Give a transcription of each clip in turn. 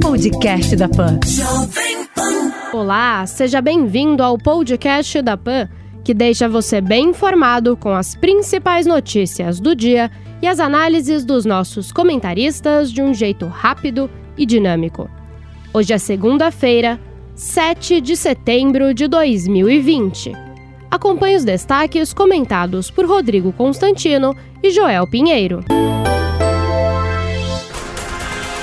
Podcast da Pan. Olá, seja bem-vindo ao podcast da Pan, que deixa você bem informado com as principais notícias do dia e as análises dos nossos comentaristas de um jeito rápido e dinâmico. Hoje é segunda-feira, 7 de setembro de 2020. Acompanhe os destaques comentados por Rodrigo Constantino e Joel Pinheiro.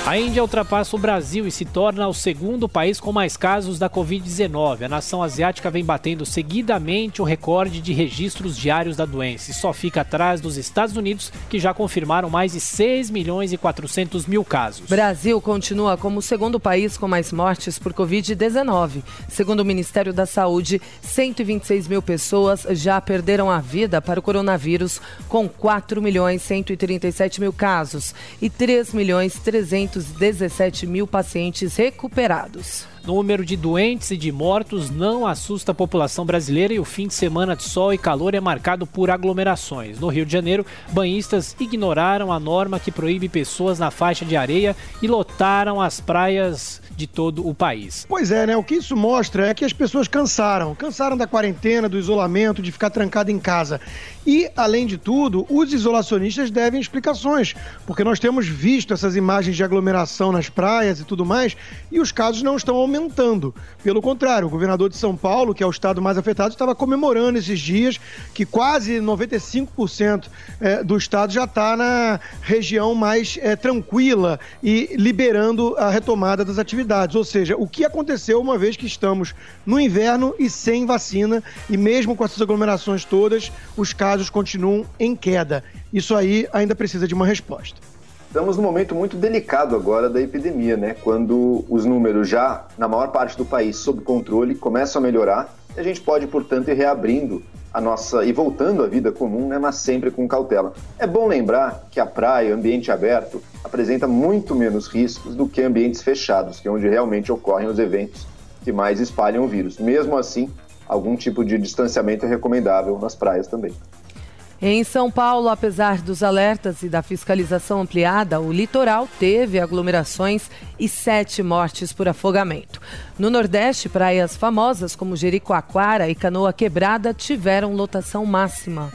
A Índia ultrapassa o Brasil e se torna o segundo país com mais casos da Covid-19. A nação asiática vem batendo seguidamente o recorde de registros diários da doença e só fica atrás dos Estados Unidos, que já confirmaram mais de 6 milhões e 400 mil casos. Brasil continua como o segundo país com mais mortes por Covid-19. Segundo o Ministério da Saúde, 126 mil pessoas já perderam a vida para o coronavírus, com 4 milhões 137 mil casos e 3 milhões 300 217 mil pacientes recuperados. Número de doentes e de mortos não assusta a população brasileira e o fim de semana de sol e calor é marcado por aglomerações. No Rio de Janeiro, banhistas ignoraram a norma que proíbe pessoas na faixa de areia e lotaram as praias de todo o país. Pois é, né? O que isso mostra é que as pessoas cansaram. Cansaram da quarentena, do isolamento, de ficar trancado em casa. E, além de tudo, os isolacionistas devem explicações, porque nós temos visto essas imagens de aglomeração nas praias e tudo mais, e os casos não estão aumentando. Pelo contrário, o governador de São Paulo, que é o estado mais afetado, estava comemorando esses dias que quase 95% é, do estado já está na região mais é, tranquila e liberando a retomada das atividades. Ou seja, o que aconteceu uma vez que estamos no inverno e sem vacina, e mesmo com essas aglomerações todas, os casos continuam em queda. Isso aí ainda precisa de uma resposta. Estamos num momento muito delicado agora da epidemia, né? Quando os números já, na maior parte do país, sob controle, começam a melhorar, a gente pode, portanto, ir reabrindo a nossa e voltando à vida comum, né, mas sempre com cautela. É bom lembrar que a praia, o ambiente aberto, apresenta muito menos riscos do que ambientes fechados, que é onde realmente ocorrem os eventos que mais espalham o vírus. Mesmo assim, algum tipo de distanciamento é recomendável nas praias também. Em São Paulo, apesar dos alertas e da fiscalização ampliada, o litoral teve aglomerações e sete mortes por afogamento. No Nordeste, praias famosas como Jericoacoara e Canoa Quebrada tiveram lotação máxima.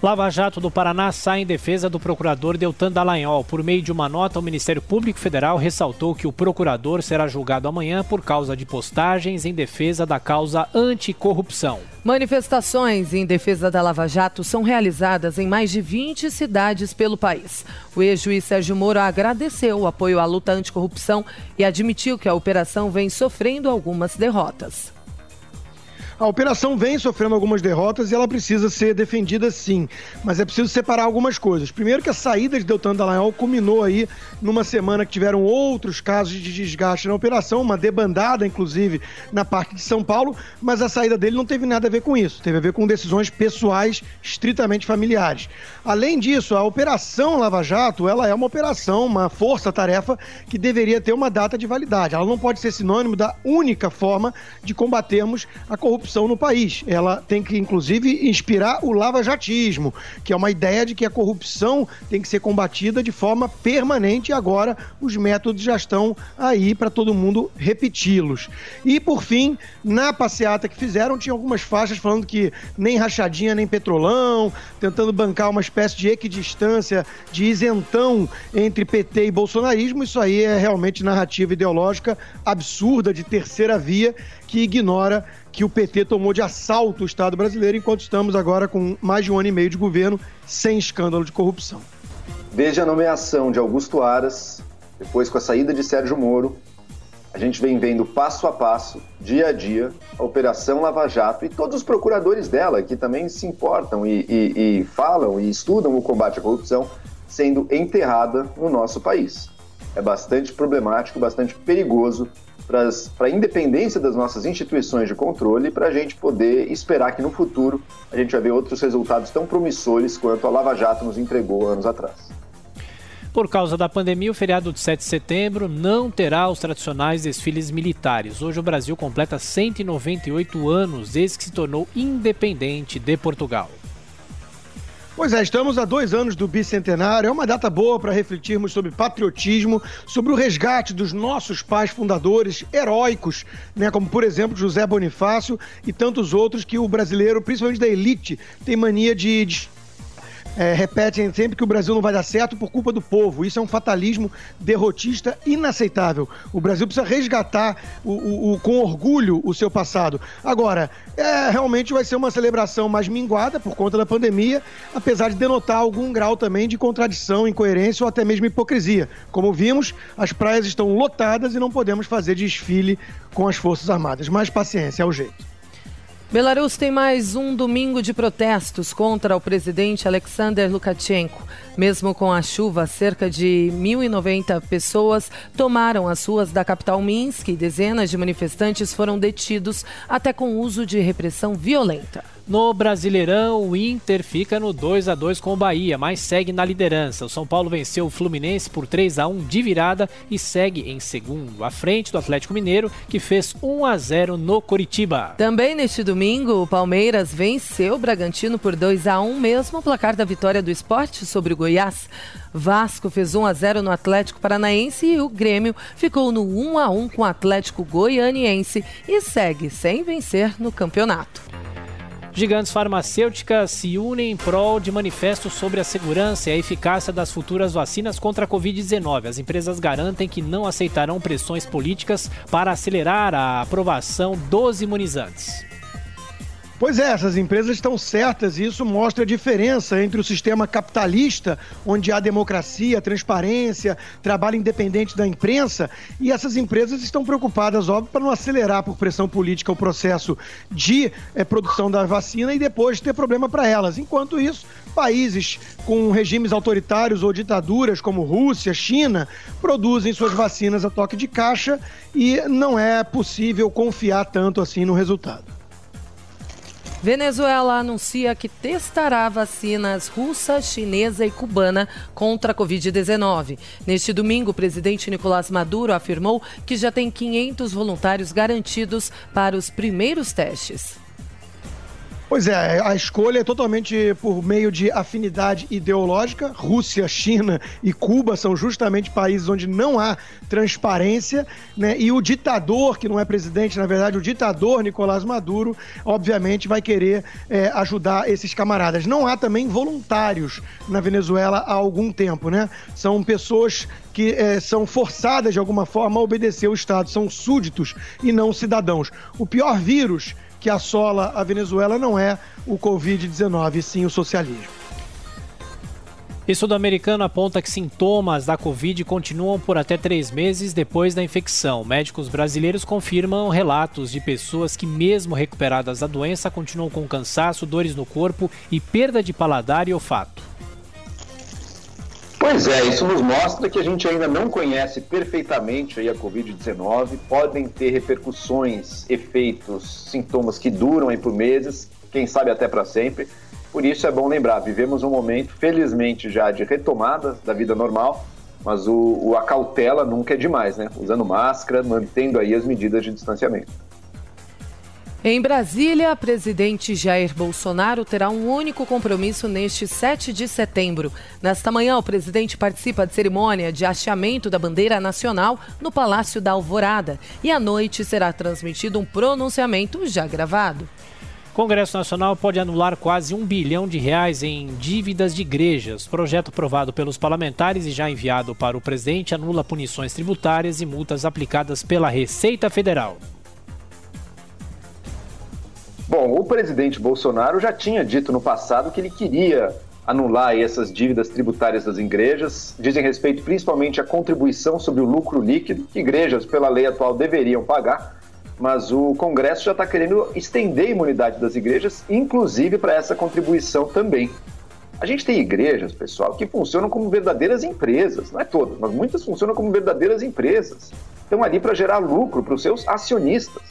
Lava Jato do Paraná sai em defesa do procurador Deltan Dallagnol. Por meio de uma nota, o Ministério Público Federal ressaltou que o procurador será julgado amanhã por causa de postagens em defesa da causa anticorrupção. Manifestações em defesa da Lava Jato são realizadas em mais de 20 cidades pelo país. O ex-juiz Sérgio Moro agradeceu o apoio à luta anticorrupção e admitiu que a operação vem sofrendo algumas derrotas. A operação vem sofrendo algumas derrotas e ela precisa ser defendida sim, mas é preciso separar algumas coisas. Primeiro que a saída de Deltan Dallagnol culminou aí numa semana que tiveram outros casos de desgaste na operação, uma debandada inclusive na parte de São Paulo, mas a saída dele não teve nada a ver com isso, teve a ver com decisões pessoais estritamente familiares. Além disso, a operação Lava Jato, ela é uma operação, uma força-tarefa que deveria ter uma data de validade. Ela não pode ser sinônimo da única forma de combatermos a corrupção corrupção no país. Ela tem que, inclusive, inspirar o lava-jatismo, que é uma ideia de que a corrupção tem que ser combatida de forma permanente e agora os métodos já estão aí para todo mundo repeti-los. E, por fim, na passeata que fizeram, tinha algumas faixas falando que nem rachadinha nem petrolão, tentando bancar uma espécie de equidistância, de isentão entre PT e bolsonarismo. Isso aí é realmente narrativa ideológica absurda de terceira via que ignora que o PT tomou de assalto o Estado brasileiro, enquanto estamos agora com mais de um ano e meio de governo sem escândalo de corrupção. Desde a nomeação de Augusto Aras, depois com a saída de Sérgio Moro, a gente vem vendo passo a passo, dia a dia, a Operação Lava Jato e todos os procuradores dela, que também se importam e, e, e falam e estudam o combate à corrupção, sendo enterrada no nosso país. é bastante problemático, bastante perigoso para a independência das nossas instituições de controle, para a gente poder esperar que no futuro a gente vai ver outros resultados tão promissores quanto a Lava Jato nos entregou anos atrás. Por causa da pandemia, o feriado de 7 de setembro não terá os tradicionais desfiles militares. Hoje o Brasil completa 198 anos desde que se tornou independente de Portugal. Pois é, estamos a dois anos do bicentenário. É uma data boa para refletirmos sobre patriotismo, sobre o resgate dos nossos pais fundadores heróicos, né, como por exemplo José Bonifácio e tantos outros que o brasileiro, principalmente da elite, tem mania de, é, repetem sempre que o Brasil não vai dar certo por culpa do povo. Isso é um fatalismo derrotista inaceitável. O Brasil precisa resgatar o, o, o, com orgulho o seu passado. Agora, é, realmente vai ser uma celebração mais minguada por conta da pandemia, apesar de denotar algum grau também de contradição, incoerência ou até mesmo hipocrisia. Como vimos, as praias estão lotadas e não podemos fazer desfile com as Forças Armadas. Mas paciência, é o jeito. Belarus tem mais um domingo de protestos contra o presidente Alexander Lukashenko. Mesmo com a chuva, cerca de 1.090 pessoas tomaram as ruas da capital Minsk e dezenas de manifestantes foram detidos, até com uso de repressão violenta. No Brasileirão, o Inter fica no 2 a 2 com o Bahia, mas segue na liderança. O São Paulo venceu o Fluminense por 3 a 1 de virada e segue em segundo, à frente do Atlético Mineiro, que fez 1 a 0 no Coritiba. Também neste domingo, o Palmeiras venceu o Bragantino por 2 a 1, mesmo placar da vitória do esporte sobre o Goiás. Vasco fez 1 a 0 no Atlético Paranaense e o Grêmio ficou no 1 a 1 com o Atlético Goianiense e segue sem vencer no campeonato. Gigantes farmacêuticas se unem em prol de manifestos sobre a segurança e a eficácia das futuras vacinas contra a Covid-19. As empresas garantem que não aceitarão pressões políticas para acelerar a aprovação dos imunizantes. Pois é, essas empresas estão certas e isso mostra a diferença entre o sistema capitalista, onde há democracia, transparência, trabalho independente da imprensa, e essas empresas estão preocupadas, óbvio, para não acelerar por pressão política o processo de é, produção da vacina e depois ter problema para elas. Enquanto isso, países com regimes autoritários ou ditaduras, como Rússia, China, produzem suas vacinas a toque de caixa e não é possível confiar tanto assim no resultado. Venezuela anuncia que testará vacinas russa, chinesa e cubana contra a Covid-19. Neste domingo, o presidente Nicolás Maduro afirmou que já tem 500 voluntários garantidos para os primeiros testes. Pois é, a escolha é totalmente por meio de afinidade ideológica. Rússia, China e Cuba são justamente países onde não há transparência, né? E o ditador, que não é presidente, na verdade, o ditador Nicolás Maduro, obviamente vai querer é, ajudar esses camaradas. Não há também voluntários na Venezuela há algum tempo, né? São pessoas que é, são forçadas de alguma forma a obedecer o Estado, são súditos e não cidadãos. O pior vírus que assola a Venezuela não é o Covid-19, sim o socialismo. Estudo americano aponta que sintomas da Covid continuam por até três meses depois da infecção. Médicos brasileiros confirmam relatos de pessoas que, mesmo recuperadas da doença, continuam com cansaço, dores no corpo e perda de paladar e olfato. Pois é, isso nos mostra que a gente ainda não conhece perfeitamente a Covid-19, podem ter repercussões, efeitos, sintomas que duram por meses, quem sabe até para sempre. Por isso é bom lembrar, vivemos um momento, felizmente, já de retomada da vida normal, mas o, o a cautela nunca é demais, né? Usando máscara, mantendo aí as medidas de distanciamento. Em Brasília, presidente Jair Bolsonaro terá um único compromisso neste 7 de setembro. Nesta manhã, o presidente participa de cerimônia de hasteamento da bandeira nacional no Palácio da Alvorada. E à noite será transmitido um pronunciamento já gravado. Congresso Nacional pode anular quase um bilhão de reais em dívidas de igrejas. Projeto aprovado pelos parlamentares e já enviado para o presidente anula punições tributárias e multas aplicadas pela Receita Federal. Bom, o presidente Bolsonaro já tinha dito no passado que ele queria anular essas dívidas tributárias das igrejas, dizem respeito principalmente à contribuição sobre o lucro líquido, que igrejas, pela lei atual, deveriam pagar, mas o Congresso já está querendo estender a imunidade das igrejas, inclusive para essa contribuição também. A gente tem igrejas, pessoal, que funcionam como verdadeiras empresas, não é todas, mas muitas funcionam como verdadeiras empresas. Estão ali para gerar lucro para os seus acionistas.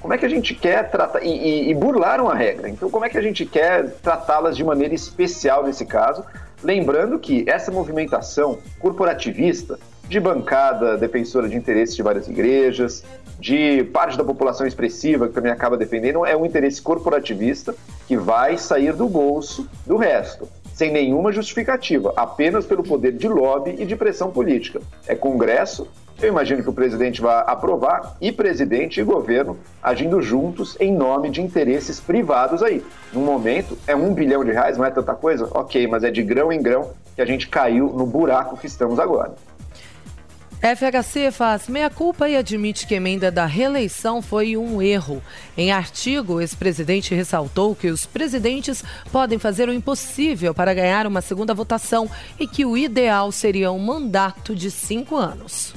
Como é que a gente quer tratar. E, e, e burlaram a regra. Então, como é que a gente quer tratá-las de maneira especial nesse caso? Lembrando que essa movimentação corporativista de bancada defensora de interesses de várias igrejas, de parte da população expressiva que também acaba defendendo, é um interesse corporativista que vai sair do bolso do resto sem nenhuma justificativa, apenas pelo poder de lobby e de pressão política. É Congresso, eu imagino que o presidente vai aprovar, e presidente e governo agindo juntos em nome de interesses privados aí. No momento, é um bilhão de reais, não é tanta coisa? Ok, mas é de grão em grão que a gente caiu no buraco que estamos agora. FHC faz meia-culpa e admite que emenda da reeleição foi um erro. Em artigo, o ex-presidente ressaltou que os presidentes podem fazer o impossível para ganhar uma segunda votação e que o ideal seria um mandato de cinco anos.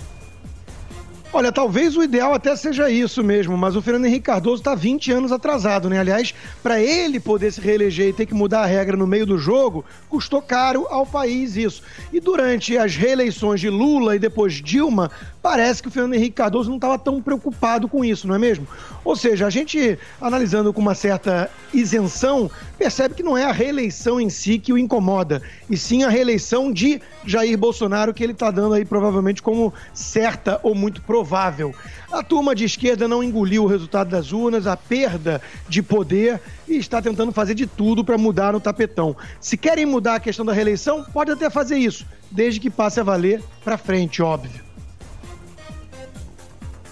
Olha, talvez o ideal até seja isso mesmo, mas o Fernando Henrique Cardoso está 20 anos atrasado, né? Aliás, para ele poder se reeleger e ter que mudar a regra no meio do jogo, custou caro ao país isso. E durante as reeleições de Lula e depois Dilma, parece que o Fernando Henrique Cardoso não estava tão preocupado com isso, não é mesmo? Ou seja, a gente, analisando com uma certa isenção, percebe que não é a reeleição em si que o incomoda, e sim a reeleição de Jair Bolsonaro, que ele está dando aí provavelmente como certa ou muito provável. A turma de esquerda não engoliu o resultado das urnas, a perda de poder, e está tentando fazer de tudo para mudar no tapetão. Se querem mudar a questão da reeleição, pode até fazer isso, desde que passe a valer para frente, óbvio.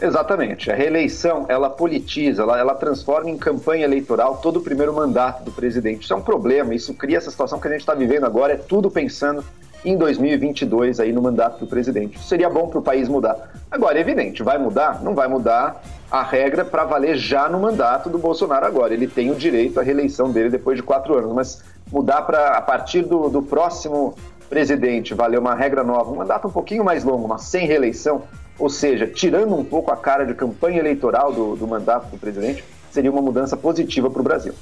Exatamente. A reeleição, ela politiza, ela, ela transforma em campanha eleitoral todo o primeiro mandato do presidente. Isso é um problema, isso cria essa situação que a gente está vivendo agora, é tudo pensando em 2022 aí no mandato do presidente. Isso seria bom para o país mudar. Agora, é evidente, vai mudar? Não vai mudar a regra para valer já no mandato do Bolsonaro agora. Ele tem o direito à reeleição dele depois de quatro anos, mas mudar para a partir do, do próximo presidente valer uma regra nova, um mandato um pouquinho mais longo, mas sem reeleição, ou seja, tirando um pouco a cara de campanha eleitoral do, do mandato do presidente, seria uma mudança positiva para o Brasil.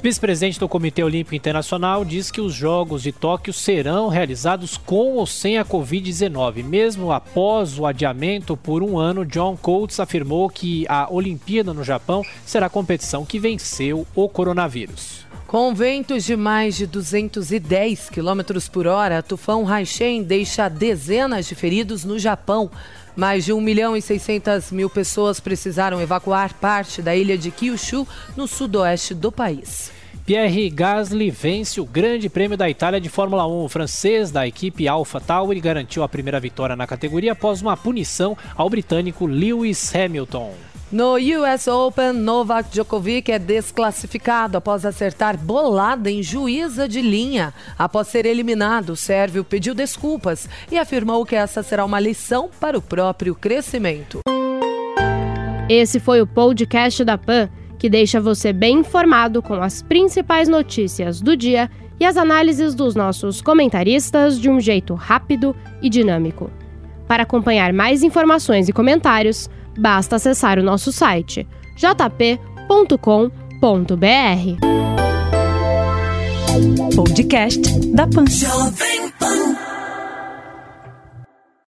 Vice-presidente do Comitê Olímpico Internacional diz que os Jogos de Tóquio serão realizados com ou sem a Covid-19. Mesmo após o adiamento por um ano, John Coates afirmou que a Olimpíada no Japão será a competição que venceu o coronavírus. Com ventos de mais de 210 km por hora, tufão Haishen deixa dezenas de feridos no Japão. Mais de 1 milhão e 600 mil pessoas precisaram evacuar parte da ilha de Kyushu, no sudoeste do país. Pierre Gasly vence o Grande Prêmio da Itália de Fórmula 1. O francês da equipe Alpha Tauri garantiu a primeira vitória na categoria após uma punição ao britânico Lewis Hamilton. No US Open, Novak Djokovic é desclassificado após acertar bolada em juíza de linha. Após ser eliminado, o sérvio pediu desculpas e afirmou que essa será uma lição para o próprio crescimento. Esse foi o podcast da PAN, que deixa você bem informado com as principais notícias do dia e as análises dos nossos comentaristas de um jeito rápido e dinâmico. Para acompanhar mais informações e comentários, Basta acessar o nosso site jp.com.br. Podcast da Pan.